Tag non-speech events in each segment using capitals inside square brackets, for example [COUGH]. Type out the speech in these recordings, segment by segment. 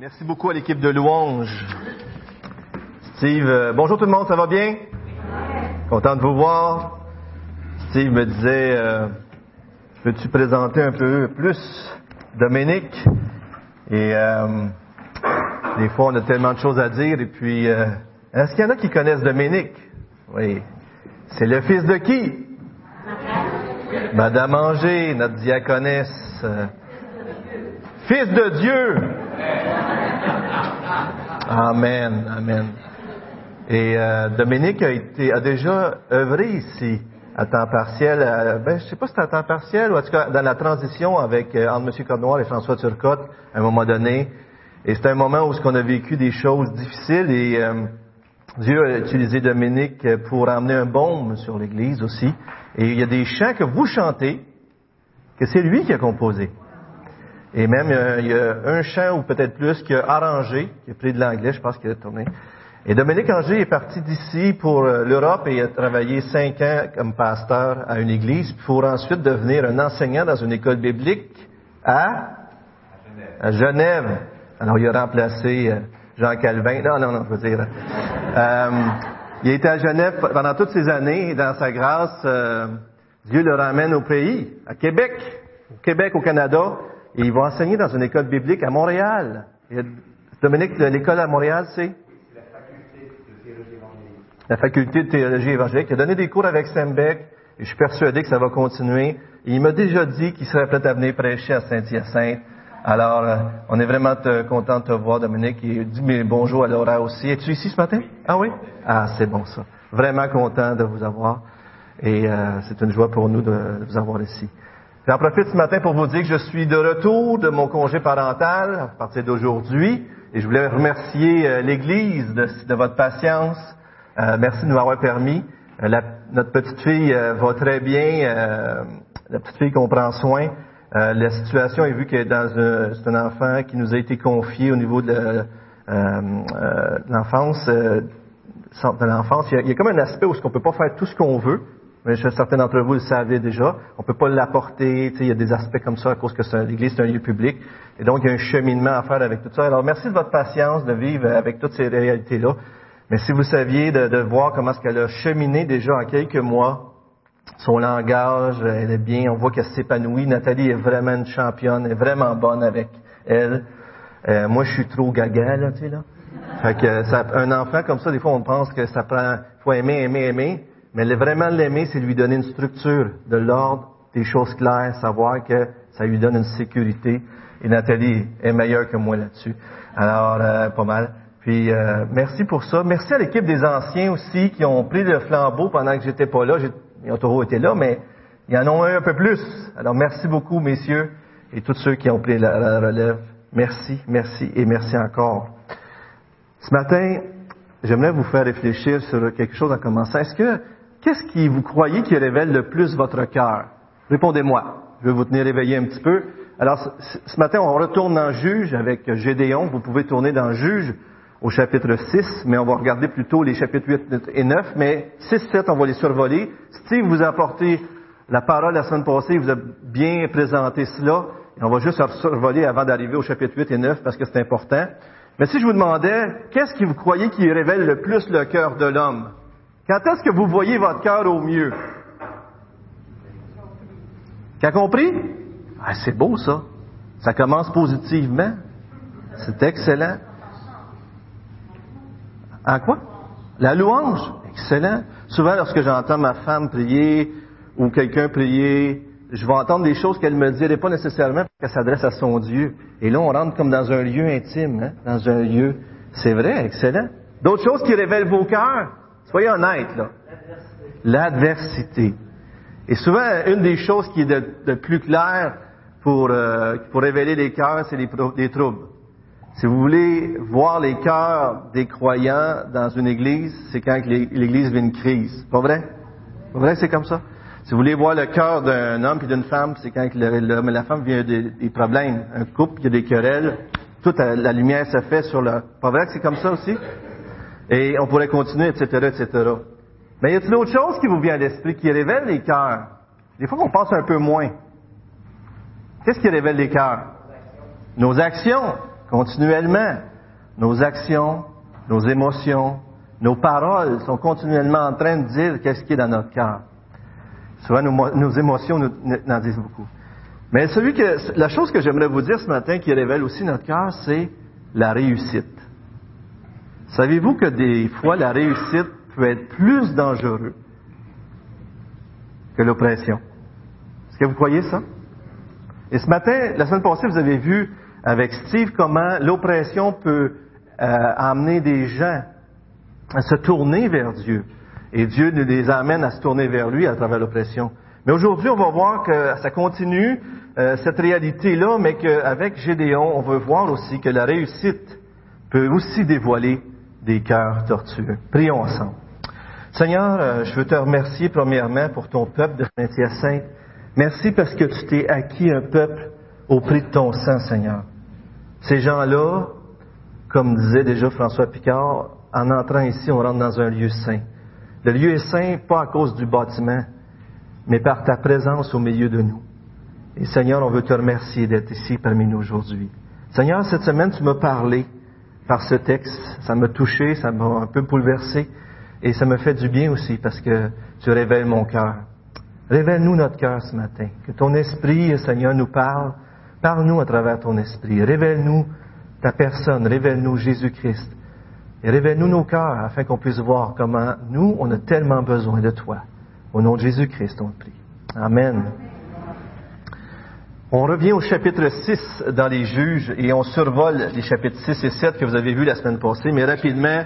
Merci beaucoup à l'équipe de louange. Steve, euh, bonjour tout le monde, ça va bien? Content de vous voir. Steve me disait, euh, peux-tu présenter un peu plus Dominique? Et euh, des fois, on a tellement de choses à dire. Et puis, euh, est-ce qu'il y en a qui connaissent Dominique? Oui. C'est le fils de qui? Madame Angers, notre diaconesse. Fils de Dieu. Amen, amen. Et euh, Dominique a été a déjà œuvré ici à temps partiel. ben, je sais pas si c'était à temps partiel ou en tout cas dans la transition avec euh, entre M. Cornoir et François Turcotte à un moment donné. Et c'était un moment où on a vécu des choses difficiles et euh, Dieu a utilisé Dominique pour amener un baume sur l'Église aussi. Et il y a des chants que vous chantez que c'est lui qui a composé. Et même, euh, il y a un chant ou peut-être plus qui a arrangé, qui a pris de l'anglais, je pense qu'il a tourné. Et Dominique Anger est parti d'ici pour euh, l'Europe et a travaillé cinq ans comme pasteur à une église pour ensuite devenir un enseignant dans une école biblique à, Genève. Alors, il a remplacé euh, Jean Calvin. Non, non, non, je veux dire. Il a été à Genève pendant toutes ces années et dans sa grâce, Dieu le ramène au pays, à Québec, au Québec, au Canada, et il va enseigner dans une école biblique à Montréal. Et Dominique, l'école à Montréal, c'est? La faculté de théologie évangélique. Il a donné des cours avec Sembeck et je suis persuadé que ça va continuer. Et il m'a déjà dit qu'il serait prêt à venir prêcher à Saint-Hyacinthe. Alors, euh, on est vraiment te- content de te voir, Dominique. Et dis bonjour à Laura aussi. Es-tu ici ce matin? Ah oui? Ah, c'est bon ça. Vraiment content de vous avoir. Et euh, c'est une joie pour nous de, de vous avoir ici. J'en profite ce matin pour vous dire que je suis de retour de mon congé parental à partir d'aujourd'hui. Et je voulais remercier euh, l'Église de, votre patience. Euh, merci de nous avoir permis. Euh, notre petite fille va très bien. la petite fille qu'on prend soin. La situation est vue que dans un, c'est un enfant qui nous a été confié au niveau de, l'enfance. de l'enfance. Il y, a, il y a comme un aspect où on ne peut pas faire tout ce qu'on veut. Mais certains d'entre vous le savaient déjà. On peut pas l'apporter. Il y a des aspects comme ça à cause que l'Église c'est un lieu public. Et donc, il y a un cheminement à faire avec tout ça. Alors, merci de votre patience de vivre avec toutes ces réalités-là. Mais si vous saviez de, voir comment est-ce qu'elle a cheminé déjà en quelques mois, son langage, elle est bien, on voit qu'elle s'épanouit. Nathalie est vraiment une championne, elle est vraiment bonne avec elle. Euh, moi, je suis trop gaga, là, tu sais, là. Fait que un enfant comme ça, des fois, on pense que ça prend, faut aimer, aimer, aimer. Mais vraiment l'aimer, c'est lui donner une structure, de l'ordre, des choses claires, savoir que ça lui donne une sécurité. Et Nathalie est meilleure que moi là-dessus. Alors, euh, pas mal. Puis, euh, merci pour ça. Merci à l'équipe des anciens aussi qui ont pris le flambeau pendant que j'étais pas là. Ils ont toujours été là, mais ils en ont eu un peu plus. Alors, merci beaucoup, messieurs, et tous ceux qui ont pris la, la relève. Merci, merci et merci encore. Ce matin, j'aimerais vous faire réfléchir sur quelque chose en commençant. Est-ce que, qu'est-ce qui vous croyez qui révèle le plus votre cœur? Répondez-moi. Je vais vous tenir éveillé un petit peu. Alors, ce, matin, on retourne dans Juge avec Gédéon. Vous pouvez tourner dans Juge au chapitre 6, mais on va regarder plutôt les chapitres 8 et 9. Mais 6, 7, on va les survoler. Steve vous a apporté la parole la semaine passée. Il vous a bien présenté cela. On va juste survoler avant d'arriver au chapitre 8 et 9 parce que c'est important. Mais si je vous demandais, qu'est-ce que vous croyez qui révèle le plus le cœur de l'homme? Quand est-ce que vous voyez votre cœur au mieux? Qu'a compris? Ah, c'est beau ça. Ça commence positivement. C'est excellent. En quoi? La louange. Excellent. Souvent, lorsque j'entends ma femme prier ou quelqu'un prier, je vais entendre des choses qu'elle me dirait pas nécessairement parce qu'elle s'adresse à son Dieu. Et là, on rentre comme dans un lieu intime, hein, dans un lieu. C'est vrai, excellent. D'autres choses qui révèlent vos cœurs. Soyez honnêtes, là. L'adversité. Et souvent, une des choses qui est de, plus clair pour, euh, pour révéler les cœurs, c'est les, troubles. Si vous voulez voir les cœurs des croyants dans une église, c'est quand l'église vit une crise. Pas vrai? Pas vrai que c'est comme ça? Si vous voulez voir le cœur d'un homme et d'une femme, c'est quand l'homme et la femme vivent des, problèmes. Un couple, il y a des querelles. Toute la la lumière se fait sur le... Pas vrai que c'est comme ça aussi? Et on pourrait continuer, etc., etc. Mais y a-t-il autre chose qui vous vient à l'esprit qui révèle les cœurs? Des fois qu'on pense un peu moins. Qu'est-ce qui révèle les cœurs? Nos actions. continuellement. Nos actions, nos émotions, nos paroles sont continuellement en train de dire qu'est-ce qui est dans notre cœur. Souvent, nos, émotions nous, en disent beaucoup. Mais celui que, la chose que j'aimerais vous dire ce matin qui révèle aussi notre cœur, c'est la réussite. Savez-vous que des fois, la réussite peut être plus dangereuse que l'oppression? Est-ce que vous croyez ça? Et ce matin, la semaine passée, vous avez vu avec Steve comment l'oppression peut euh, amener des gens à se tourner vers Dieu. Et Dieu nous les amène à se tourner vers lui à travers l'oppression. Mais aujourd'hui, on va voir que ça continue, euh, cette réalité-là, mais qu'avec Gédéon, on veut voir aussi que la réussite peut aussi dévoiler des cœurs tortueux. Prions ensemble. Seigneur, euh, je veux te remercier premièrement pour ton peuple de Saint-Hyacinthe. Merci parce que tu t'es acquis un peuple au prix de ton sang, Seigneur. Ces gens-là, comme disait déjà François Picard, en entrant ici, on rentre dans un lieu saint. Le lieu est saint pas à cause du bâtiment, mais par ta présence au milieu de nous. Et Seigneur, on veut te remercier d'être ici parmi nous aujourd'hui. Seigneur, cette semaine, tu m'as parlé par ce texte. Ça m'a touché, ça m'a un peu bouleversé. Et ça me fait du bien aussi parce que tu révèles mon cœur. Révèle-nous notre cœur ce matin. Que ton esprit, Seigneur, nous parle. Parle-nous à travers ton esprit. Révèle-nous ta personne. Révèle-nous Jésus-Christ. Et révèle-nous nos cœurs afin qu'on puisse voir comment nous, on a tellement besoin de toi. Au nom de Jésus-Christ, on te prie. Amen. On revient au chapitre 6 dans les juges et on survole les chapitres 6 et 7 que vous avez vus la semaine passée, mais rapidement,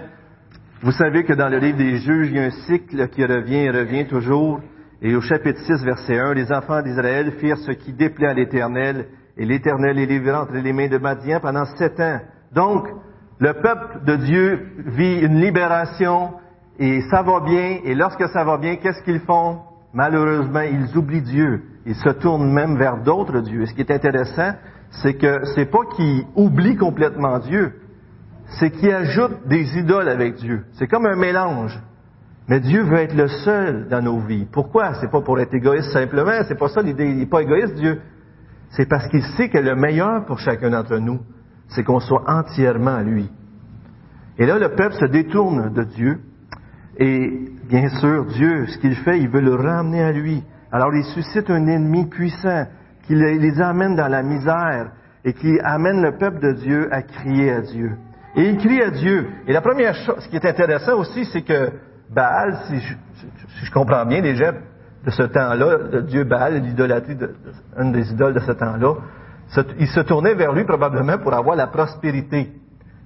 vous savez que dans le livre des juges, il y a un cycle qui revient et revient toujours. Et au chapitre 6, verset 1, les enfants d'Israël firent ce qui déplaît à l'Éternel, et l'Éternel les livra entre les mains de Madian pendant sept ans. Donc, le peuple de Dieu vit une libération et ça va bien. Et lorsque ça va bien, qu'est-ce qu'ils font? Malheureusement, ils oublient Dieu. Ils se tournent même vers d'autres dieux. Et ce qui est intéressant, c'est que c'est pas qu'ils oublient complètement Dieu, c'est qu'ils ajoutent des idoles avec Dieu. C'est comme un mélange. Mais Dieu veut être le seul dans nos vies. Pourquoi? C'est pas pour être égoïste simplement. C'est pas ça l'idée. Il n'est pas égoïste, Dieu. C'est parce qu'il sait que le meilleur pour chacun d'entre nous, c'est qu'on soit entièrement à lui. Et là, le peuple se détourne de Dieu. Et bien sûr, Dieu, ce qu'il fait, il veut le ramener à lui. Alors il suscite un ennemi puissant qui les amène dans la misère et qui amène le peuple de Dieu à crier à Dieu. Et il crie à Dieu. Et la première chose, ce qui est intéressant aussi, c'est que Baal, si je, comprends bien, les de ce temps-là, le dieu Baal, l'idolâtrie, de, une des idoles de ce temps-là, il se tournait vers lui probablement pour avoir la prospérité.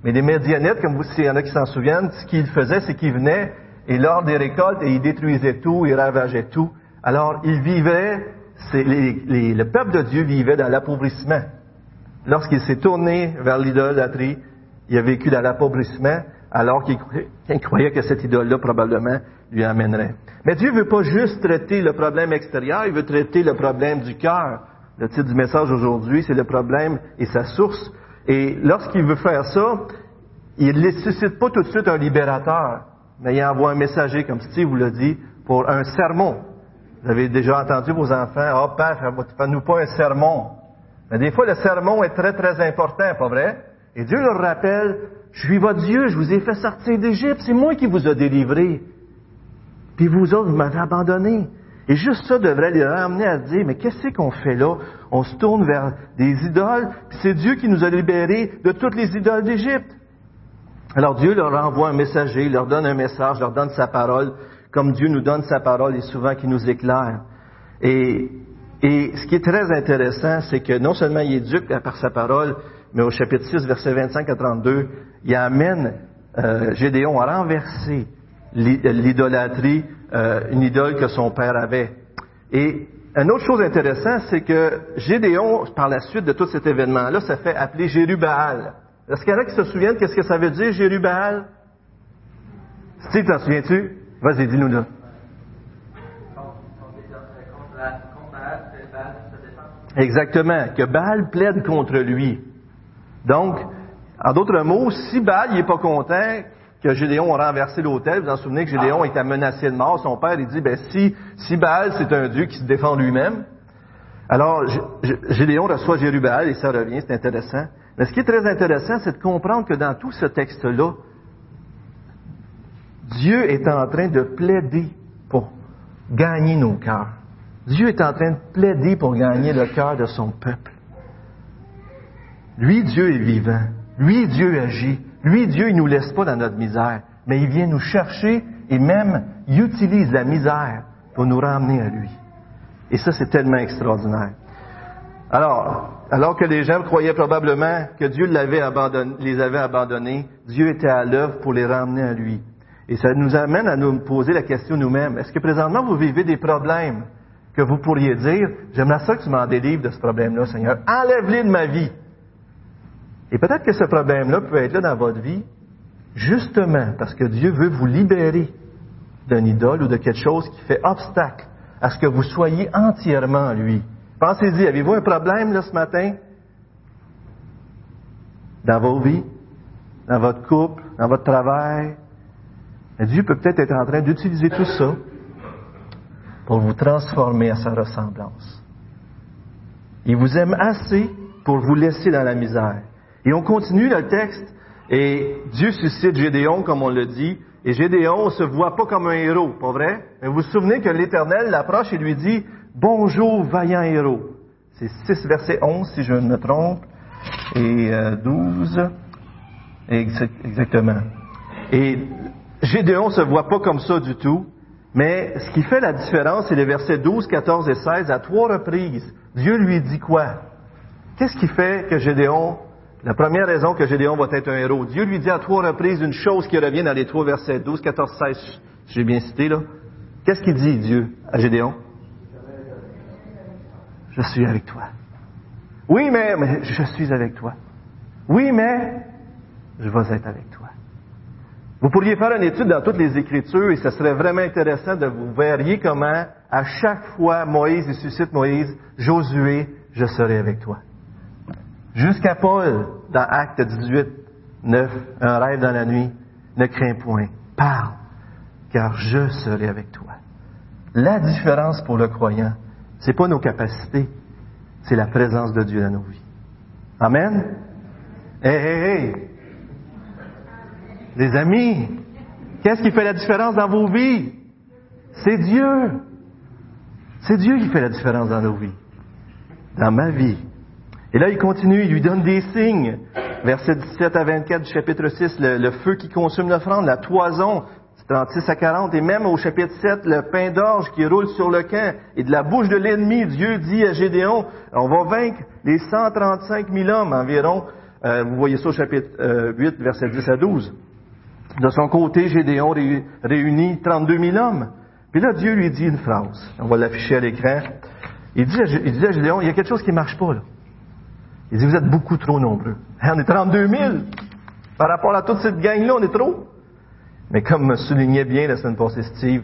Mais les Médianites, comme vous, s'il y en a qui s'en souviennent, ce qu'ils faisaient, c'est qu'ils venaient et lors des récoltes, et ils détruisaient tout, ils ravageaient tout. Alors, ils vivaient, le peuple de Dieu vivait dans l'appauvrissement. Lorsqu'il s'est tourné vers l'idolâtrie, il a vécu dans l'appauvrissement, alors qu'il croyait que cette idole-là probablement lui amènerait. Mais Dieu ne veut pas juste traiter le problème extérieur, il veut traiter le problème du cœur. Le titre du message aujourd'hui, c'est le problème et sa source. Et lorsqu'il veut faire ça, il ne suscite pas tout de suite un libérateur, mais il envoie un messager, comme Steve vous l'a dit, pour un sermon. Vous avez déjà entendu vos enfants, oh père, fais-nous pas un sermon. Mais des fois, le sermon est très, très important, pas vrai? Et Dieu leur rappelle, je suis votre Dieu, je vous ai fait sortir d'Égypte, c'est moi qui vous ai délivré. Puis vous autres, vous m'avez abandonné. Et juste ça devrait les ramener à dire, mais qu'est-ce qu'on fait là? On se tourne vers des idoles, puis c'est Dieu qui nous a libérés de toutes les idoles d'Égypte. Alors Dieu leur envoie un messager, leur donne un message, leur donne sa parole, comme Dieu nous donne sa parole et souvent qui nous éclaire. Et, et ce qui est très intéressant, c'est que non seulement il éduque par sa parole, mais au chapitre 6, versets 25 à 32, il amène euh, Gédéon à renverser l'idolâtrie euh, une idole que son père avait. Et une autre chose intéressante, c'est que Gédéon, par la suite de tout cet événement-là, se fait appeler Jérubaal. Est-ce qu'il y en a qui se souviennent qu'est-ce que ça veut dire, Jérubaal? Steve, t'en souviens-tu? Vas-y, dis-nous là. Exactement, que Baal plaide contre lui. Donc, en d'autres mots, si Baal n'est pas content, que Gédéon a renversé l'autel. Vous vous en souvenez que Gédéon était menacé de mort. Son père, il dit, ben, si, si Baal, c'est un Dieu qui se défend lui-même, alors Gédéon reçoit Jérubal et ça revient, c'est intéressant. Mais ce qui est très intéressant, c'est de comprendre que dans tout ce texte-là, Dieu est en train de plaider pour gagner nos cœurs. Dieu est en train de plaider pour gagner le cœur de son peuple. Lui, Dieu est vivant. Lui, Dieu agit. Lui, Dieu, il nous laisse pas dans notre misère, mais il vient nous chercher et même il utilise la misère pour nous ramener à lui. Et ça, c'est tellement extraordinaire. Alors, alors que les gens croyaient probablement que Dieu les avait abandonnés, Dieu était à l'œuvre pour les ramener à lui. Et ça nous amène à nous poser la question nous-mêmes. Est-ce que présentement vous vivez des problèmes que vous pourriez dire, j'aimerais ça que tu m'en délivres de ce problème-là, Seigneur. Enlève-les de ma vie. Et peut-être que ce problème-là peut être là dans votre vie, justement parce que Dieu veut vous libérer d'un idole ou de quelque chose qui fait obstacle à ce que vous soyez entièrement lui. Pensez-y, avez-vous un problème là ce matin? Dans vos vies, dans votre couple, dans votre travail? Dieu peut peut-être être en train d'utiliser tout ça pour vous transformer à sa ressemblance. Il vous aime assez pour vous laisser dans la misère. Et on continue le texte, et Dieu suscite Gédéon, comme on le dit, et Gédéon se voit pas comme un héros, pas vrai? Mais vous vous souvenez que l'Éternel l'approche et lui dit, Bonjour, vaillant héros. C'est 6 verset 11, si je ne me trompe, et 12, euh, exactement. Et Gédéon se voit pas comme ça du tout, mais ce qui fait la différence, c'est les versets 12, 14 et 16. À trois reprises, Dieu lui dit quoi? Qu'est-ce qui fait que Gédéon, la première raison que Gédéon va être un héros, Dieu lui dit à trois reprises une chose qui revient dans les trois versets 12, 14, 16, j'ai bien cité là. Qu'est-ce qu'il dit Dieu à Gédéon? Je suis avec toi. Oui, mais, mais je suis avec toi. Oui, mais je vais être avec toi. Vous pourriez faire une étude dans toutes les Écritures et ce serait vraiment intéressant de vous verriez comment, à chaque fois, Moïse suscite Moïse, Josué, je serai avec toi. Jusqu'à Paul, dans Acte 18, 9, un rêve dans la nuit, ne crains point, parle, car je serai avec toi. La différence pour le croyant, c'est pas nos capacités, c'est la présence de Dieu dans nos vies. Amen? Hé, hé, hé! Les amis, qu'est-ce qui fait la différence dans vos vies? C'est Dieu. C'est Dieu qui fait la différence dans nos vies. Dans ma vie. Et là, il continue, il lui donne des signes. Verset 17 à 24 du chapitre 6, le, feu qui consume l'offrande, la toison, 36 à 40, et même au chapitre 7, le pain d'orge qui roule sur le camp, et de la bouche de l'ennemi, Dieu dit à Gédéon, on va vaincre les 135 000 hommes environ. Euh, vous voyez ça au chapitre 8, euh, verset 10 à 12. De son côté, Gédéon réunit 32 000 hommes. Puis là, Dieu lui dit une phrase. On va l'afficher à l'écran. Il dit, à Gédéon, il y a quelque chose qui ne marche pas là. Il dit, vous êtes beaucoup trop nombreux. Hein, on est 32 000. Par rapport à toute cette gang-là, on est trop. Mais comme me soulignait bien la semaine passée Steve,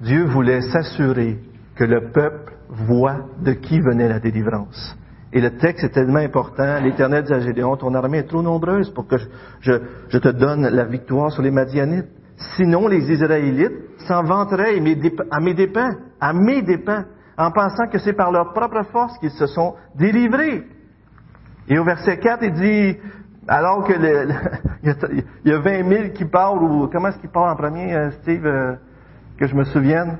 Dieu voulait s'assurer que le peuple voit de qui venait la délivrance. Et le texte est tellement important. L'Éternel dit à Gédéon, ton armée est trop nombreuse pour que je, te donne la victoire sur les Madianites. Sinon, les Israélites s'en vanteraient à mes dépens, à mes dépens, en pensant que c'est par leur propre force qu'ils se sont délivrés. Et au verset 4, il dit, alors que le, [LAUGHS] il, y a, 20 000 qui parlent, ou comment est-ce qu'il parle en premier, euh, Steve, euh, que je me souvienne?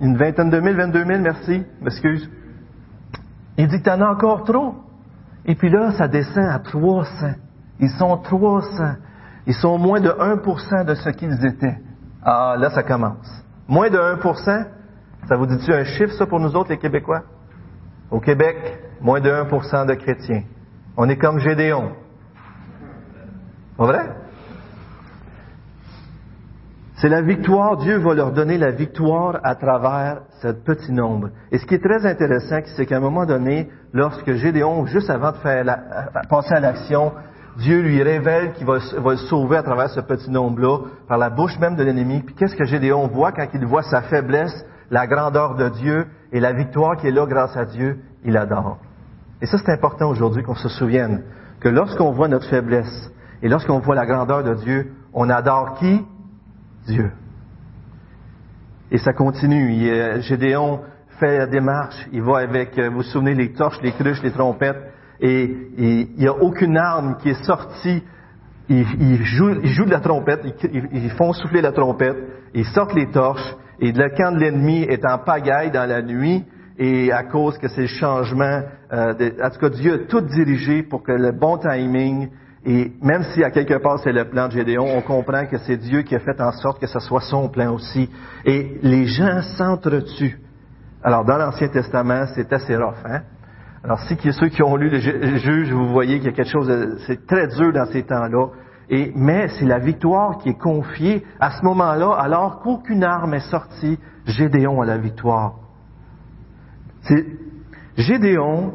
Une vingtaine de mille, 22 000, merci, m'excuse. Il dit, t'en as encore trop. Et puis là, ça descend à 300. Ils sont 300. Ils sont moins de 1% de ce qu'ils étaient. Ah, là, ça commence. Moins de 1%, ça vous dit-tu un chiffre, ça, pour nous autres, les Québécois? Au Québec, moins de 1% de chrétiens. On est comme Gédéon. Pas vrai? C'est la victoire. Dieu va leur donner la victoire à travers ce petit nombre. Et ce qui est très intéressant, c'est qu'à un moment donné, lorsque Gédéon, juste avant de faire passer à l'action, Dieu lui révèle qu'il va, le sauver à travers ce petit nombre-là, par la bouche même de l'ennemi. Puis qu'est-ce que Gédéon voit quand il voit sa faiblesse, la grandeur de Dieu et la victoire qui est là grâce à Dieu? Il adore. Et ça, c'est important aujourd'hui qu'on se souvienne que lorsqu'on voit notre faiblesse et lorsqu'on voit la grandeur de Dieu, on adore qui? Dieu. Et ça continue. Gédéon fait la démarche. Il va avec, euh, vous vous souvenez, les torches, les cruches, les trompettes, et, il n'y a aucune arme qui est sortie. Ils, jouent, de la trompette, ils, font souffler la trompette, ils sortent les torches, et le camp de l'ennemi est en pagaille dans la nuit, et à cause que c'est le changement, euh, en tout cas Dieu a tout dirigé pour que le bon timing, et même si à quelque part c'est le plan de Gédéon, on comprend que c'est Dieu qui a fait en sorte que ce soit son plan aussi. Et les gens s'entretuent. Alors dans l'Ancien Testament, c'est assez rough, hein? Alors si ceux qui ont lu le juge, vous voyez qu'il y a quelque chose, de, c'est très dur dans ces temps-là. Et, mais c'est la victoire qui est confiée à ce moment-là, alors qu'aucune arme est sortie, Gédéon a la victoire. Gédéon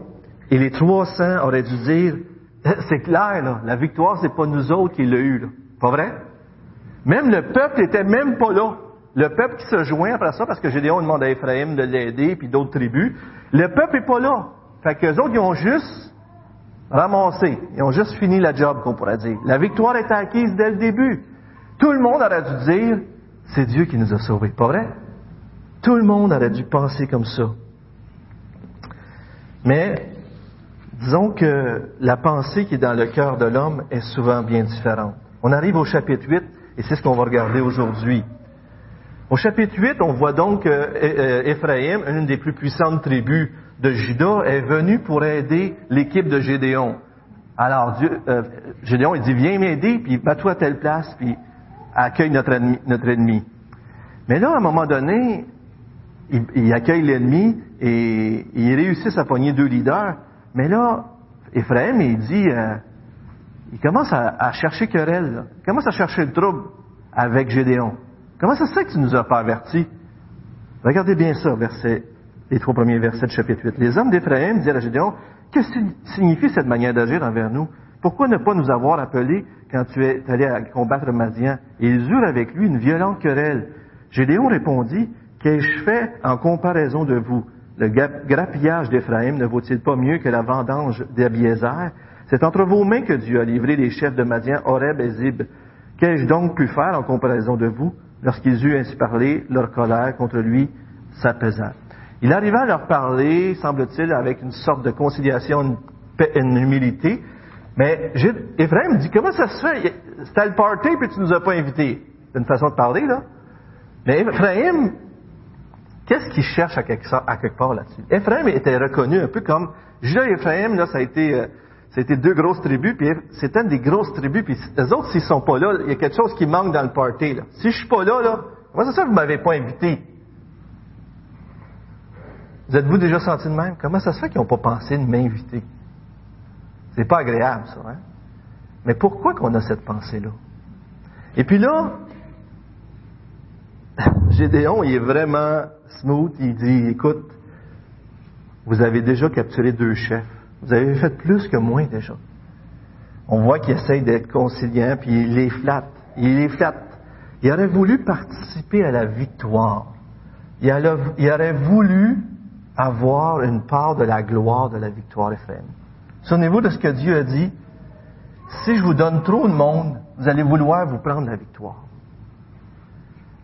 et les 300 auraient dû dire, [LAUGHS] c'est clair, là, la victoire, c'est pas nous autres qui l'a eu, là. Pas vrai? Même le peuple était même pas là. Le peuple qui se joint après ça, parce que Gédéon demande à Ephraim de l'aider, puis d'autres tribus, le peuple est pas là. Fait que les autres, ils ont juste ramassé. Ils ont juste fini la job, qu'on pourrait dire. La victoire est acquise dès le début. Tout le monde aurait dû dire, c'est Dieu qui nous a sauvés. Pas vrai? Tout le monde aurait dû penser comme ça. Mais, disons que la pensée qui est dans le cœur de l'homme est souvent bien différente. On arrive au chapitre 8, et c'est ce qu'on va regarder aujourd'hui. Au chapitre 8, on voit donc qu'Éphraïm, une des plus puissantes tribus de Juda, est venu pour aider l'équipe de Gédéon. Alors, Dieu, euh, Gédéon, il dit, viens m'aider, puis bats-toi à telle place, puis accueille notre ennemi. Mais là, à un moment donné, il, accueille l'ennemi et il réussit à pogner deux leaders. Mais là, Ephraim, il dit, euh, il commence à, chercher querelle, il commence à chercher le trouble avec Gédéon. Comment ça se fait que tu nous as pas avertis? Regardez bien ça, verset, les trois premiers versets du chapitre 8. Les hommes d'Éphraïm dirent à Gédéon, que signifie cette manière d'agir envers nous? Pourquoi ne pas nous avoir appelés quand tu es allé combattre Madian? Et ils eurent avec lui une violente querelle. Gédéon répondit, Qu'ai-je fait en comparaison de vous? Le grappillage d'Éphraïm ne vaut-il pas mieux que la vendange d'Abiézer? C'est entre vos mains que Dieu a livré les chefs de Madian, Horeb et Zib. Qu'ai-je donc pu faire en comparaison de vous? Lorsqu'ils eurent ainsi parlé, leur colère contre lui s'apaisa. Il arriva à leur parler, semble-t-il, avec une sorte de conciliation, une, humilité. Mais Ephraim dit, comment ça se fait? C'était le party, puis tu nous as pas invités. C'est une façon de parler, là. Mais Ephraim, qu'est-ce qu'il cherche à quelque, part là-dessus? Ephraim était reconnu un peu comme, Judas et Ephraim, là, ça a été, euh, deux grosses tribus, puis c'était des grosses tribus, puis les autres, s'ils sont pas là, il y a quelque chose qui manque dans le party, là. Si je suis pas là, là, comment ça se fait que vous m'avez pas invité? Vous êtes-vous déjà senti de même? Comment ça se fait qu'ils n'ont pas pensé de m'inviter? C'est pas agréable, ça, hein? Mais pourquoi qu'on a cette pensée-là? Et puis là, [LAUGHS] Gédéon, il est vraiment smooth. Il dit, écoute, vous avez déjà capturé deux chefs. Vous avez fait plus que moi déjà. On voit qu'il essaye d'être conciliant, puis il les flatte. Il les flatte. Il aurait voulu participer à la victoire. Il aurait voulu avoir une part de la gloire de la victoire Ephraim. Souvenez-vous de ce que Dieu a dit? Si je vous donne trop de monde, vous allez vouloir vous prendre la victoire.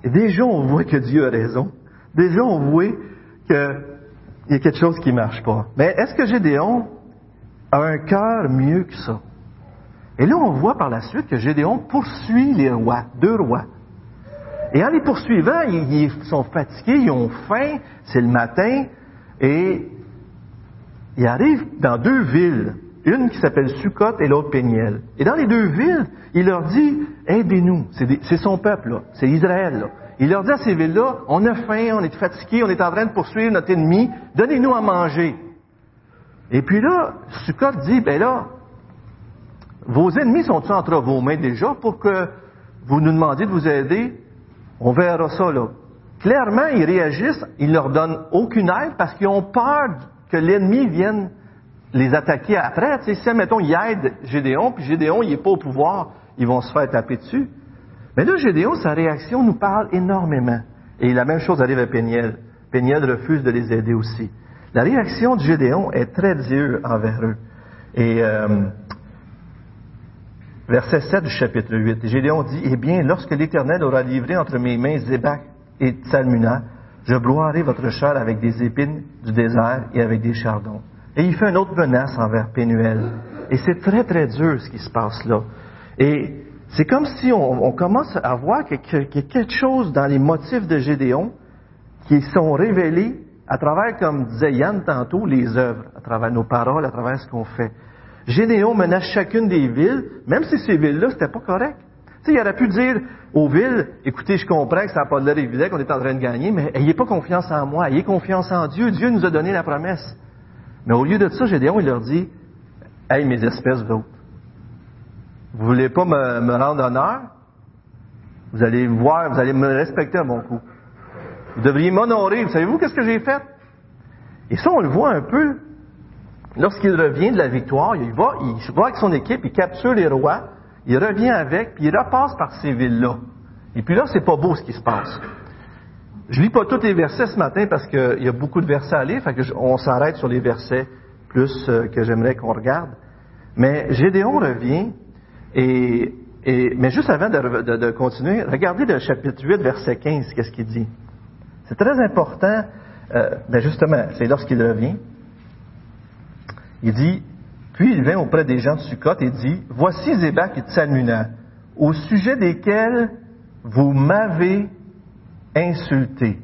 Et déjà, on voit que Dieu a raison. Déjà, on voit qu'il y a quelque chose qui ne marche pas. Mais est-ce que Gédéon a un cœur mieux que ça? Et là, on voit par la suite que Gédéon poursuit les rois, deux rois. Et en les poursuivant, ils sont fatigués, ils ont faim, c'est le matin, et il arrive dans deux villes, une qui s'appelle Sukkot et l'autre Péniel. Et dans les deux villes, il leur dit, aidez-nous. C'est son peuple. C'est Israël. Il leur dit à ces villes-là, on a faim, on est fatigué, on est en train de poursuivre notre ennemi, donnez-nous à manger. Et puis là, Sukkot dit, ben là, vos ennemis sont-ils entre vos mains déjà pour que vous nous demandiez de vous aider? On verra ça, là clairement, ils réagissent, ils leur donnent aucune aide parce qu'ils ont peur que l'ennemi vienne les attaquer après. Tu sais, si, mettons, ils aident Gédéon, puis Gédéon, il n'est pas au pouvoir, ils vont se faire taper dessus. Mais là, Gédéon, sa réaction nous parle énormément. Et la même chose arrive à Péniel. Péniel refuse de les aider aussi. La réaction de Gédéon est très dure envers eux. Et euh, verset 7 du chapitre 8, Gédéon dit, Eh bien, lorsque l'Éternel aura livré entre mes mains Zébach et Salmuna, je broierai votre chair avec des épines du désert et avec des chardons. Et il fait une autre menace envers Pénuel. Et c'est très, très dur ce qui se passe là. Et c'est comme si on, commence à voir qu'il y a quelque chose dans les motifs de Gédéon qui sont révélés à travers, comme disait Yann tantôt, les œuvres, à travers nos paroles, à travers ce qu'on fait. Gédéon menace chacune des villes, même si ces villes-là, c'était pas correct. Tu sais, il aurait pu dire aux villes, écoutez, je comprends que ça n'a pas de l'air évident qu'on est en train de gagner, mais ayez pas confiance en moi, ayez confiance en Dieu. Dieu nous a donné la promesse. Mais au lieu de ça, Gédéon, il leur dit, hey, mes espèces, vous vous voulez pas me, rendre honneur? Vous allez me voir, vous allez me respecter à mon coup. Vous devriez m'honorer. Savez-vous qu'est-ce que j'ai fait? Et ça, on le voit un peu. Lorsqu'il revient de la victoire, il va, il va avec son équipe, il capture les rois, il revient avec, puis il repasse par ces villes-là. Et puis là, c'est pas beau ce qui se passe. Je lis pas tous les versets ce matin parce qu'il y a beaucoup de versets à lire, on s'arrête sur les versets plus euh, que j'aimerais qu'on regarde. Mais Gédéon revient, et, mais juste avant de, continuer, regardez le chapitre 8, verset 15, qu'est-ce qu'il dit? C'est très important, euh, ben justement, c'est lorsqu'il revient. Il dit, puis il vient auprès des gens de Sukkot et dit, Voici Zébak et Tsalmuna, au sujet desquels vous m'avez insulté.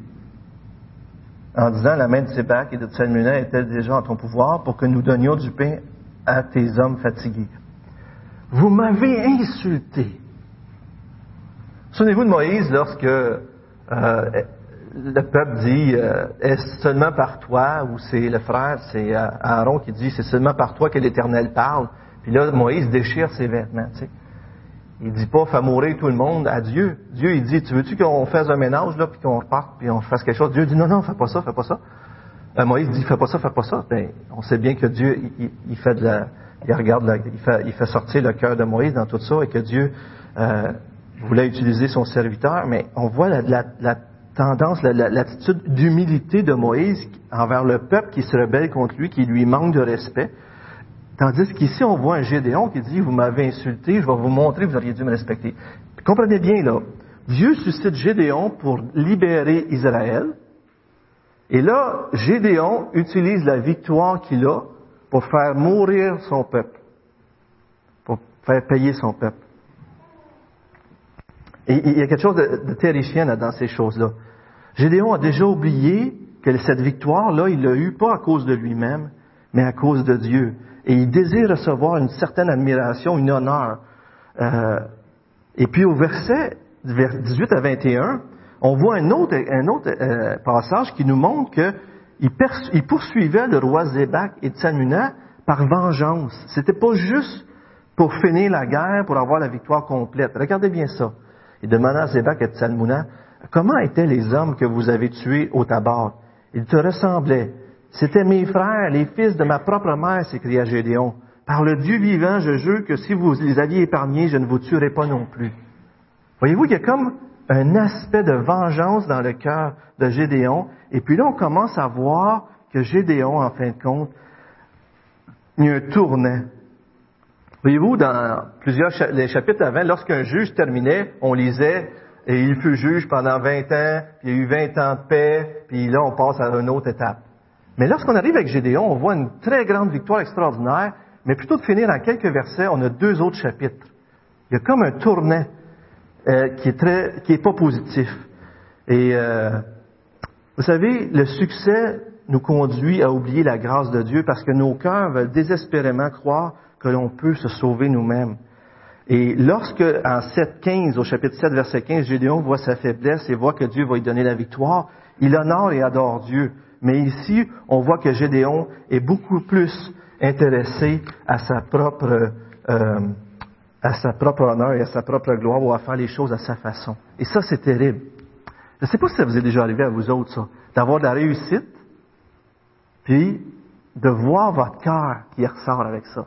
En disant, la main de Zébak et de Tsalmuna est-elle déjà en ton pouvoir pour que nous donnions du pain à tes hommes fatigués. Vous m'avez insulté. Souvenez-vous de Moïse lorsque euh, le peuple dit euh, est-ce seulement par toi ou c'est le frère, c'est euh, Aaron qui dit c'est seulement par toi que l'Éternel parle. Puis là Moïse déchire ses vêtements. Tu sais. Il dit pas fais mourir tout le monde à Dieu. Dieu il dit tu veux-tu qu'on fasse un ménage là puis qu'on reparte puis on fasse quelque chose? Dieu dit non non fais pas ça fais pas ça. Euh, Moïse dit fais pas ça fais pas ça. Ben on sait bien que Dieu il, fait de la il regarde il fait il fait sortir le cœur de Moïse dans tout ça et que Dieu euh, voulait utiliser son serviteur, mais on voit la, la, la tendance, l'attitude d'humilité de Moïse envers le peuple qui se rebelle contre lui, qui lui manque de respect. Tandis qu'ici, on voit un Gédéon qui dit, vous m'avez insulté, je vais vous montrer, vous auriez dû me respecter. comprenez bien, là, Dieu suscite Gédéon pour libérer Israël. Et là, Gédéon utilise la victoire qu'il a pour faire mourir son peuple, pour faire payer son peuple. Et il y a quelque chose de, terrifiant dans ces choses-là. Gédéon a déjà oublié que cette victoire-là, il l'a eue pas à cause de lui-même, mais à cause de Dieu. Et il désire recevoir une certaine admiration, une honneur. Euh, et puis au verset 18 à 21, on voit un autre, euh, passage qui nous montre qu'il il poursuivait le roi Zébak et Tsanuna par vengeance. C'était pas juste pour finir la guerre, pour avoir la victoire complète. Regardez bien ça. Il demanda à Zébak et Tsalmouna, comment étaient les hommes que vous avez tués au tabac? Ils te ressemblaient. C'étaient mes frères, les fils de ma propre mère, s'écria Gédéon. Par le Dieu vivant, je jure que si vous les aviez épargnés, je ne vous tuerais pas non plus. Voyez-vous, il y a comme un aspect de vengeance dans le cœur de Gédéon. Et puis là, on commence à voir que Gédéon, en fin de compte, il y a un tournant. Voyez-vous, dans plusieurs les chapitres avant, lorsqu'un juge terminait, on lisait et il fut juge pendant 20 ans, puis il y a eu 20 ans de paix, puis là on passe à une autre étape. Mais lorsqu'on arrive avec Gédéon, on voit une très grande victoire extraordinaire, mais plutôt de finir en quelques versets, on a deux autres chapitres. Il y a comme un tournant euh, qui est très, qui est pas positif. Et euh, vous savez, le succès nous conduit à oublier la grâce de Dieu parce que nos cœurs veulent désespérément croire que l'on peut se sauver nous-mêmes. Et lorsque, en 7.15, au chapitre 7, verset 15, Gédéon voit sa faiblesse et voit que Dieu va lui donner la victoire, il honore et adore Dieu. Mais ici, on voit que Gédéon est beaucoup plus intéressé à sa propre, euh, à sa propre honneur et à sa propre gloire ou à faire les choses à sa façon. Et ça, c'est terrible. Je ne sais pas si ça vous est déjà arrivé à vous autres, ça, d'avoir de la réussite, puis de voir votre cœur qui ressort avec ça.